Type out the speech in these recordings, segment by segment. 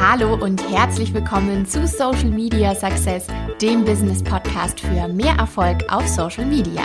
Hallo und herzlich willkommen zu Social Media Success, dem Business Podcast für mehr Erfolg auf Social Media.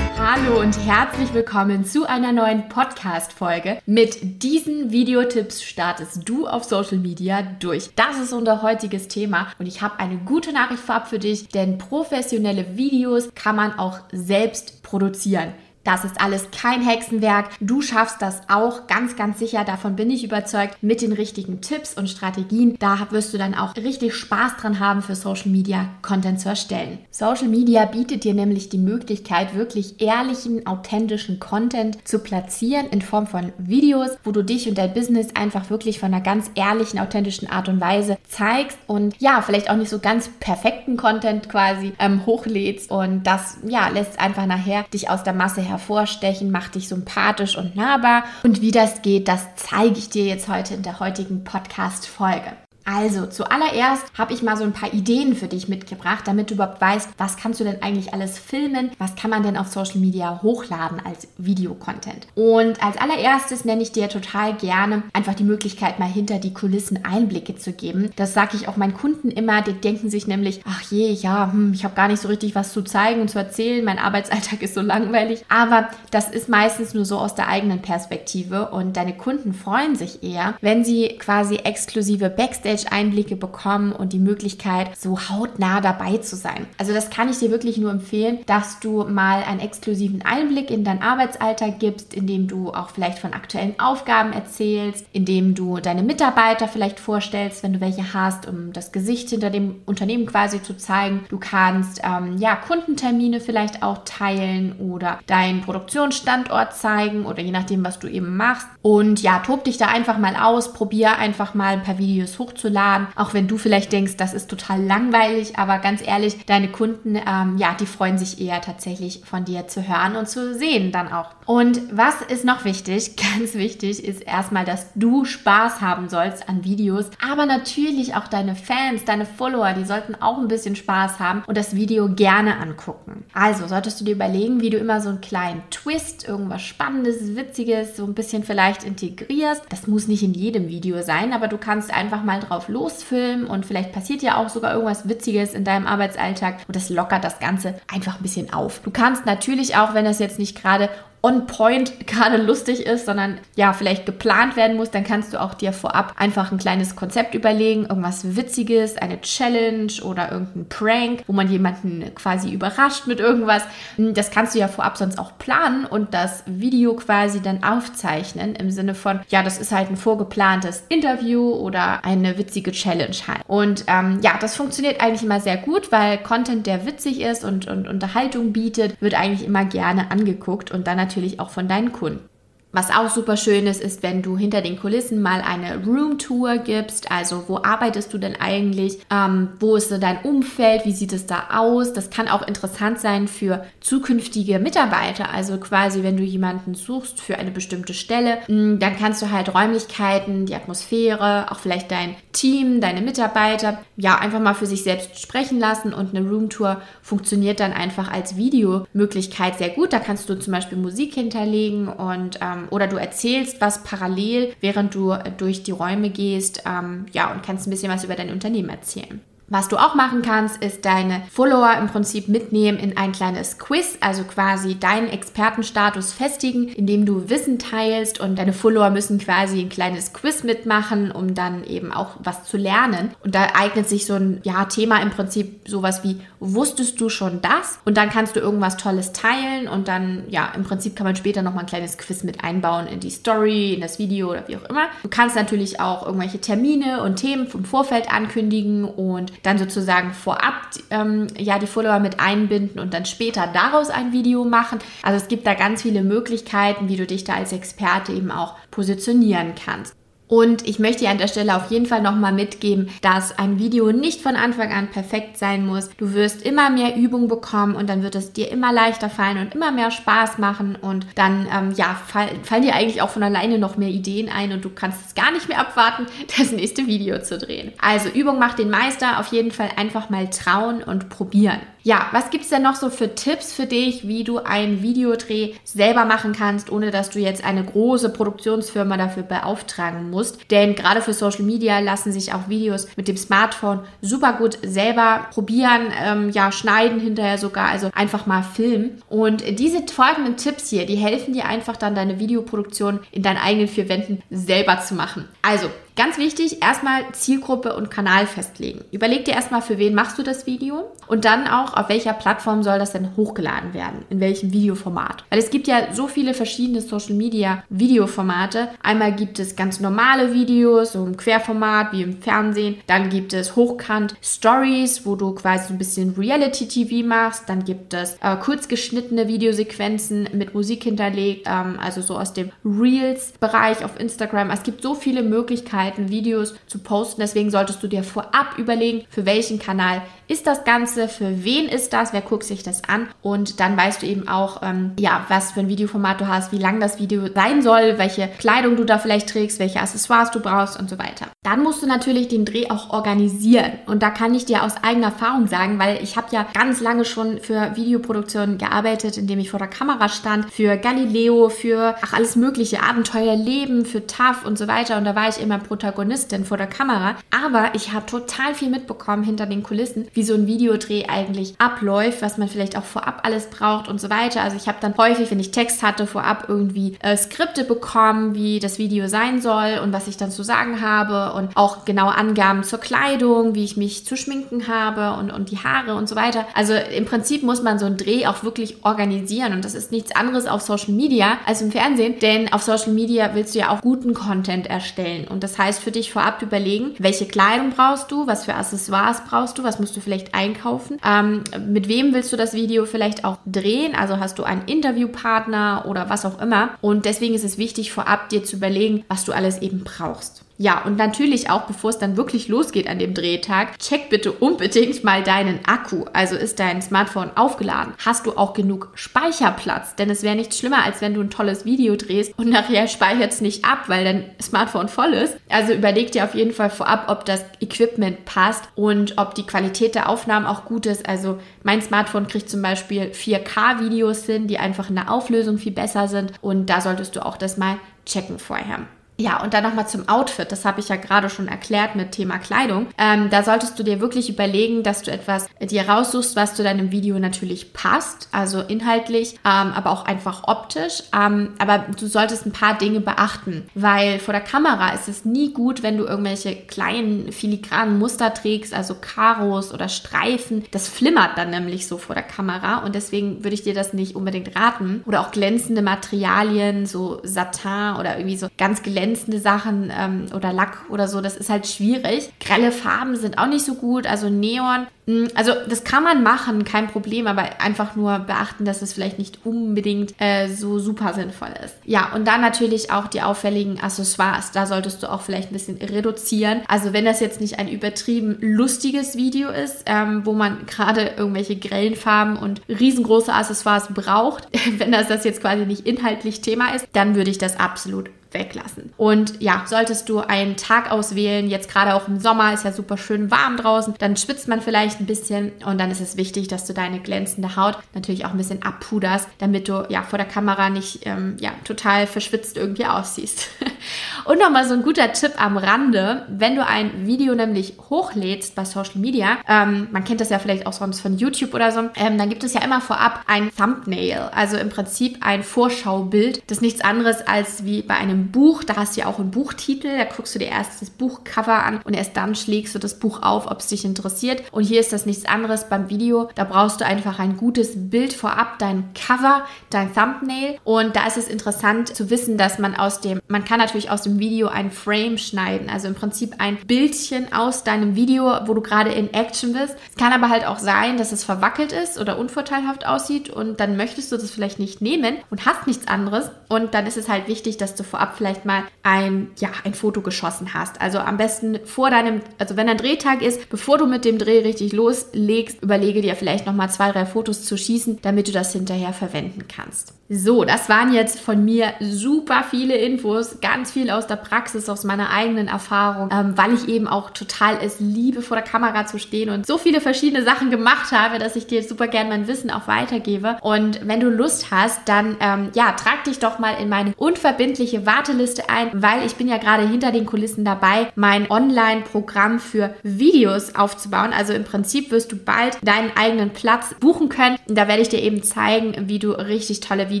Hallo und herzlich willkommen zu einer neuen Podcast-Folge. Mit diesen Videotipps startest du auf Social Media durch. Das ist unser heutiges Thema und ich habe eine gute Nachricht vorab für dich, denn professionelle Videos kann man auch selbst produzieren. Das ist alles kein Hexenwerk. Du schaffst das auch ganz, ganz sicher. Davon bin ich überzeugt. Mit den richtigen Tipps und Strategien. Da wirst du dann auch richtig Spaß dran haben, für Social Media Content zu erstellen. Social Media bietet dir nämlich die Möglichkeit, wirklich ehrlichen, authentischen Content zu platzieren in Form von Videos, wo du dich und dein Business einfach wirklich von einer ganz ehrlichen, authentischen Art und Weise zeigst und ja, vielleicht auch nicht so ganz perfekten Content quasi ähm, hochlädst. Und das ja, lässt einfach nachher dich aus der Masse hervorstechen, macht dich sympathisch und nahbar. Und wie das geht, das zeige ich dir jetzt heute in der heutigen Podcast-Folge. Also, zuallererst habe ich mal so ein paar Ideen für dich mitgebracht, damit du überhaupt weißt, was kannst du denn eigentlich alles filmen, was kann man denn auf Social Media hochladen als Videocontent. Und als allererstes nenne ich dir total gerne einfach die Möglichkeit, mal hinter die Kulissen Einblicke zu geben. Das sage ich auch meinen Kunden immer, die denken sich nämlich, ach je, ja, hm, ich habe gar nicht so richtig was zu zeigen und zu erzählen, mein Arbeitsalltag ist so langweilig. Aber das ist meistens nur so aus der eigenen Perspektive und deine Kunden freuen sich eher, wenn sie quasi exklusive Backstage Backstage-Einblicke bekommen und die Möglichkeit, so hautnah dabei zu sein. Also das kann ich dir wirklich nur empfehlen, dass du mal einen exklusiven Einblick in deinen Arbeitsalltag gibst, indem du auch vielleicht von aktuellen Aufgaben erzählst, indem du deine Mitarbeiter vielleicht vorstellst, wenn du welche hast, um das Gesicht hinter dem Unternehmen quasi zu zeigen. Du kannst ähm, ja Kundentermine vielleicht auch teilen oder deinen Produktionsstandort zeigen oder je nachdem, was du eben machst. Und ja, tob dich da einfach mal aus, probier einfach mal ein paar Videos hochzuladen hochzuladen, auch wenn du vielleicht denkst, das ist total langweilig, aber ganz ehrlich, deine Kunden, ähm, ja, die freuen sich eher tatsächlich von dir zu hören und zu sehen dann auch. Und was ist noch wichtig? Ganz wichtig ist erstmal, dass du Spaß haben sollst an Videos, aber natürlich auch deine Fans, deine Follower, die sollten auch ein bisschen Spaß haben und das Video gerne angucken. Also solltest du dir überlegen, wie du immer so einen kleinen Twist, irgendwas Spannendes, Witziges, so ein bisschen vielleicht integrierst. Das muss nicht in jedem Video sein, aber du kannst einfach mal drauf losfilmen und vielleicht passiert ja auch sogar irgendwas Witziges in deinem Arbeitsalltag und das lockert das Ganze einfach ein bisschen auf. Du kannst natürlich auch, wenn das jetzt nicht gerade on point gerade lustig ist, sondern ja, vielleicht geplant werden muss, dann kannst du auch dir vorab einfach ein kleines Konzept überlegen, irgendwas Witziges, eine Challenge oder irgendein Prank, wo man jemanden quasi überrascht mit irgendwas. Das kannst du ja vorab sonst auch planen und das Video quasi dann aufzeichnen im Sinne von, ja, das ist halt ein vorgeplantes Interview oder eine witzige Challenge halt. Und ähm, ja, das funktioniert eigentlich immer sehr gut, weil Content, der witzig ist und, und Unterhaltung bietet, wird eigentlich immer gerne angeguckt und dann natürlich natürlich auch von deinen Kunden. Was auch super schön ist, ist, wenn du hinter den Kulissen mal eine Roomtour gibst. Also, wo arbeitest du denn eigentlich? Ähm, wo ist dein Umfeld? Wie sieht es da aus? Das kann auch interessant sein für zukünftige Mitarbeiter. Also, quasi, wenn du jemanden suchst für eine bestimmte Stelle, mm, dann kannst du halt Räumlichkeiten, die Atmosphäre, auch vielleicht dein Team, deine Mitarbeiter, ja, einfach mal für sich selbst sprechen lassen. Und eine Roomtour funktioniert dann einfach als Videomöglichkeit sehr gut. Da kannst du zum Beispiel Musik hinterlegen und ähm, ähm, oder du erzählst was parallel, während du durch die Räume gehst, ähm, ja, und kannst ein bisschen was über dein Unternehmen erzählen. Was du auch machen kannst, ist deine Follower im Prinzip mitnehmen in ein kleines Quiz, also quasi deinen Expertenstatus festigen, indem du Wissen teilst und deine Follower müssen quasi ein kleines Quiz mitmachen, um dann eben auch was zu lernen. Und da eignet sich so ein ja, Thema im Prinzip sowas wie, wusstest du schon das? Und dann kannst du irgendwas Tolles teilen und dann, ja, im Prinzip kann man später nochmal ein kleines Quiz mit einbauen in die Story, in das Video oder wie auch immer. Du kannst natürlich auch irgendwelche Termine und Themen vom Vorfeld ankündigen und dann sozusagen vorab ähm, ja die Follower mit einbinden und dann später daraus ein Video machen. Also es gibt da ganz viele Möglichkeiten, wie du dich da als Experte eben auch positionieren kannst. Und ich möchte dir an der Stelle auf jeden Fall nochmal mitgeben, dass ein Video nicht von Anfang an perfekt sein muss. Du wirst immer mehr Übung bekommen und dann wird es dir immer leichter fallen und immer mehr Spaß machen und dann, ähm, ja, fall, fallen dir eigentlich auch von alleine noch mehr Ideen ein und du kannst es gar nicht mehr abwarten, das nächste Video zu drehen. Also Übung macht den Meister, auf jeden Fall einfach mal trauen und probieren. Ja, was gibt es denn noch so für Tipps für dich, wie du einen Videodreh selber machen kannst, ohne dass du jetzt eine große Produktionsfirma dafür beauftragen musst? Denn gerade für Social Media lassen sich auch Videos mit dem Smartphone super gut selber probieren, ähm, ja, schneiden hinterher sogar, also einfach mal filmen. Und diese folgenden Tipps hier, die helfen dir einfach dann deine Videoproduktion in deinen eigenen vier Wänden selber zu machen. Also, Ganz wichtig, erstmal Zielgruppe und Kanal festlegen. Überleg dir erstmal, für wen machst du das Video und dann auch, auf welcher Plattform soll das denn hochgeladen werden, in welchem Videoformat. Weil es gibt ja so viele verschiedene Social Media Videoformate. Einmal gibt es ganz normale Videos, so im Querformat wie im Fernsehen. Dann gibt es hochkant Stories, wo du quasi so ein bisschen Reality TV machst. Dann gibt es äh, kurz geschnittene Videosequenzen mit Musik hinterlegt, ähm, also so aus dem Reels-Bereich auf Instagram. Es gibt so viele Möglichkeiten Möglichkeiten, Videos zu posten. Deswegen solltest du dir vorab überlegen, für welchen Kanal ist das Ganze, für wen ist das, wer guckt sich das an und dann weißt du eben auch, ähm, ja, was für ein Videoformat du hast, wie lang das Video sein soll, welche Kleidung du da vielleicht trägst, welche Accessoires du brauchst und so weiter. Dann musst du natürlich den Dreh auch organisieren und da kann ich dir aus eigener Erfahrung sagen, weil ich habe ja ganz lange schon für Videoproduktionen gearbeitet, indem ich vor der Kamera stand, für Galileo, für ach, alles mögliche, Abenteuerleben, für TAF und so weiter und da war ich immer Protagonistin vor der Kamera, aber ich habe total viel mitbekommen hinter den Kulissen, wie so ein Videodreh eigentlich abläuft, was man vielleicht auch vorab alles braucht und so weiter. Also ich habe dann häufig, wenn ich Text hatte, vorab irgendwie äh, Skripte bekommen, wie das Video sein soll und was ich dann zu sagen habe und auch genaue Angaben zur Kleidung, wie ich mich zu schminken habe und, und die Haare und so weiter. Also im Prinzip muss man so einen Dreh auch wirklich organisieren und das ist nichts anderes auf Social Media als im Fernsehen, denn auf Social Media willst du ja auch guten Content erstellen und das heißt für dich vorab überlegen, welche Kleidung brauchst du, was für Accessoires brauchst du, was musst du vielleicht einkaufen, ähm, mit wem willst du das Video vielleicht auch drehen, also hast du einen Interviewpartner oder was auch immer? Und deswegen ist es wichtig vorab dir zu überlegen, was du alles eben brauchst. Ja, und natürlich auch, bevor es dann wirklich losgeht an dem Drehtag, check bitte unbedingt mal deinen Akku. Also ist dein Smartphone aufgeladen? Hast du auch genug Speicherplatz? Denn es wäre nichts schlimmer, als wenn du ein tolles Video drehst und nachher speichert es nicht ab, weil dein Smartphone voll ist. Also überleg dir auf jeden Fall vorab, ob das Equipment passt und ob die Qualität der Aufnahmen auch gut ist. Also mein Smartphone kriegt zum Beispiel 4K-Videos hin, die einfach in der Auflösung viel besser sind. Und da solltest du auch das mal checken vorher. Ja, und dann nochmal zum Outfit. Das habe ich ja gerade schon erklärt mit Thema Kleidung. Ähm, da solltest du dir wirklich überlegen, dass du etwas dir raussuchst, was zu deinem Video natürlich passt, also inhaltlich, ähm, aber auch einfach optisch. Ähm, aber du solltest ein paar Dinge beachten, weil vor der Kamera ist es nie gut, wenn du irgendwelche kleinen filigranen Muster trägst, also Karos oder Streifen. Das flimmert dann nämlich so vor der Kamera und deswegen würde ich dir das nicht unbedingt raten. Oder auch glänzende Materialien, so Satin oder irgendwie so ganz glänzende glänzende Sachen ähm, oder Lack oder so, das ist halt schwierig. Grelle Farben sind auch nicht so gut, also Neon. Hm, also das kann man machen, kein Problem, aber einfach nur beachten, dass es vielleicht nicht unbedingt äh, so super sinnvoll ist. Ja, und dann natürlich auch die auffälligen Accessoires. Da solltest du auch vielleicht ein bisschen reduzieren. Also wenn das jetzt nicht ein übertrieben lustiges Video ist, ähm, wo man gerade irgendwelche grellen Farben und riesengroße Accessoires braucht, wenn das das jetzt quasi nicht inhaltlich Thema ist, dann würde ich das absolut weglassen. Und ja, solltest du einen Tag auswählen, jetzt gerade auch im Sommer ist ja super schön warm draußen, dann schwitzt man vielleicht ein bisschen und dann ist es wichtig, dass du deine glänzende Haut natürlich auch ein bisschen abpuderst, damit du ja vor der Kamera nicht ähm, ja, total verschwitzt irgendwie aussiehst. und nochmal so ein guter Tipp am Rande, wenn du ein Video nämlich hochlädst bei Social Media, ähm, man kennt das ja vielleicht auch sonst von YouTube oder so, ähm, dann gibt es ja immer vorab ein Thumbnail, also im Prinzip ein Vorschaubild, das nichts anderes als wie bei einem Buch, da hast du ja auch einen Buchtitel, da guckst du dir erst das Buchcover an und erst dann schlägst du das Buch auf, ob es dich interessiert. Und hier ist das nichts anderes beim Video. Da brauchst du einfach ein gutes Bild vorab, dein Cover, dein Thumbnail. Und da ist es interessant zu wissen, dass man aus dem, man kann natürlich aus dem Video ein Frame schneiden, also im Prinzip ein Bildchen aus deinem Video, wo du gerade in Action bist. Es kann aber halt auch sein, dass es verwackelt ist oder unvorteilhaft aussieht und dann möchtest du das vielleicht nicht nehmen und hast nichts anderes. Und dann ist es halt wichtig, dass du vorab vielleicht mal ein, ja, ein Foto geschossen hast. Also am besten vor deinem, also wenn ein Drehtag ist, bevor du mit dem Dreh richtig loslegst, überlege dir vielleicht nochmal zwei, drei Fotos zu schießen, damit du das hinterher verwenden kannst. So, das waren jetzt von mir super viele Infos, ganz viel aus der Praxis, aus meiner eigenen Erfahrung, ähm, weil ich eben auch total es liebe, vor der Kamera zu stehen und so viele verschiedene Sachen gemacht habe, dass ich dir super gern mein Wissen auch weitergebe. Und wenn du Lust hast, dann ähm, ja, trag dich doch mal in meine unverbindliche Warteliste ein, weil ich bin ja gerade hinter den Kulissen dabei, mein Online-Programm für Videos aufzubauen. Also im Prinzip wirst du bald deinen eigenen Platz buchen können. Da werde ich dir eben zeigen, wie du richtig tolle Videos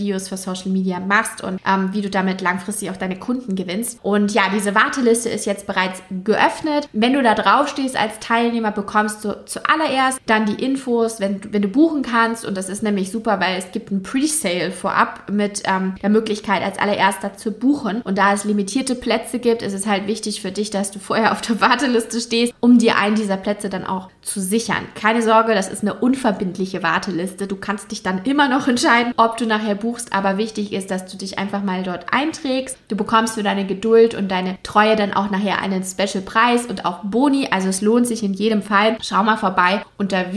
Videos für Social Media machst und ähm, wie du damit langfristig auch deine Kunden gewinnst. Und ja, diese Warteliste ist jetzt bereits geöffnet. Wenn du da drauf stehst als Teilnehmer, bekommst du zuallererst dann die Infos, wenn, wenn du buchen kannst. Und das ist nämlich super, weil es gibt ein Pre-Sale vorab mit ähm, der Möglichkeit, als allererster zu buchen. Und da es limitierte Plätze gibt, ist es halt wichtig für dich, dass du vorher auf der Warteliste stehst, um dir einen dieser Plätze dann auch zu sichern. Keine Sorge, das ist eine unverbindliche Warteliste. Du kannst dich dann immer noch entscheiden, ob du nachher buchst buchst, aber wichtig ist, dass du dich einfach mal dort einträgst. Du bekommst für deine Geduld und deine Treue dann auch nachher einen Special Preis und auch Boni, also es lohnt sich in jedem Fall. Schau mal vorbei unter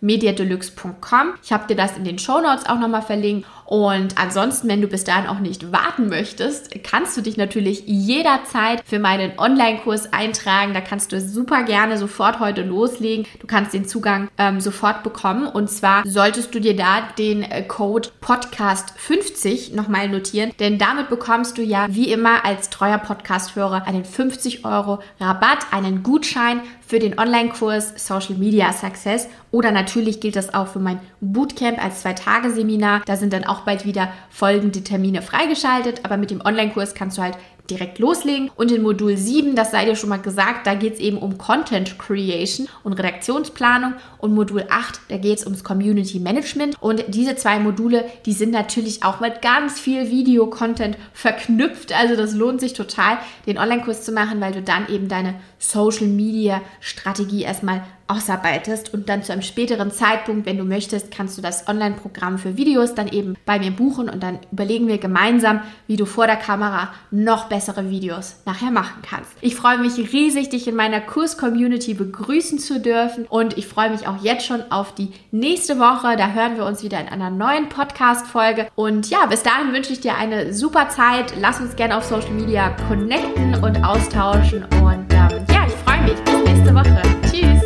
video-warteliste.mediadeluxe.com. Ich habe dir das in den Show Notes auch nochmal verlinkt und ansonsten, wenn du bis dahin auch nicht warten möchtest, kannst du dich natürlich jederzeit für meinen Online-Kurs eintragen. Da kannst du super gerne sofort heute loslegen. Du kannst den Zugang ähm, sofort bekommen. Und zwar solltest du dir da den äh, Code Podcast50 nochmal notieren, denn damit bekommst du ja wie immer als treuer Podcast-Hörer einen 50 Euro Rabatt, einen Gutschein für den Online-Kurs Social Media Success oder natürlich gilt das auch für mein Bootcamp als Zwei-Tage-Seminar. Da sind dann auch bald wieder folgende Termine freigeschaltet, aber mit dem Online-Kurs kannst du halt direkt loslegen. Und in Modul 7, das sei dir schon mal gesagt, da geht es eben um Content Creation und Redaktionsplanung. Und Modul 8, da geht es ums Community Management. Und diese zwei Module, die sind natürlich auch mit ganz viel Video-Content verknüpft. Also das lohnt sich total, den Online-Kurs zu machen, weil du dann eben deine Social-Media-Strategie erstmal ausarbeitest und dann zu einem späteren Zeitpunkt, wenn du möchtest, kannst du das Online-Programm für Videos dann eben bei mir buchen und dann überlegen wir gemeinsam, wie du vor der Kamera noch bessere Videos nachher machen kannst. Ich freue mich riesig, dich in meiner Kurs-Community begrüßen zu dürfen und ich freue mich auch jetzt schon auf die nächste Woche. Da hören wir uns wieder in einer neuen Podcast-Folge und ja, bis dahin wünsche ich dir eine super Zeit. Lass uns gerne auf Social Media connecten und austauschen und ähm, ja, ich freue mich. Bis nächste Woche.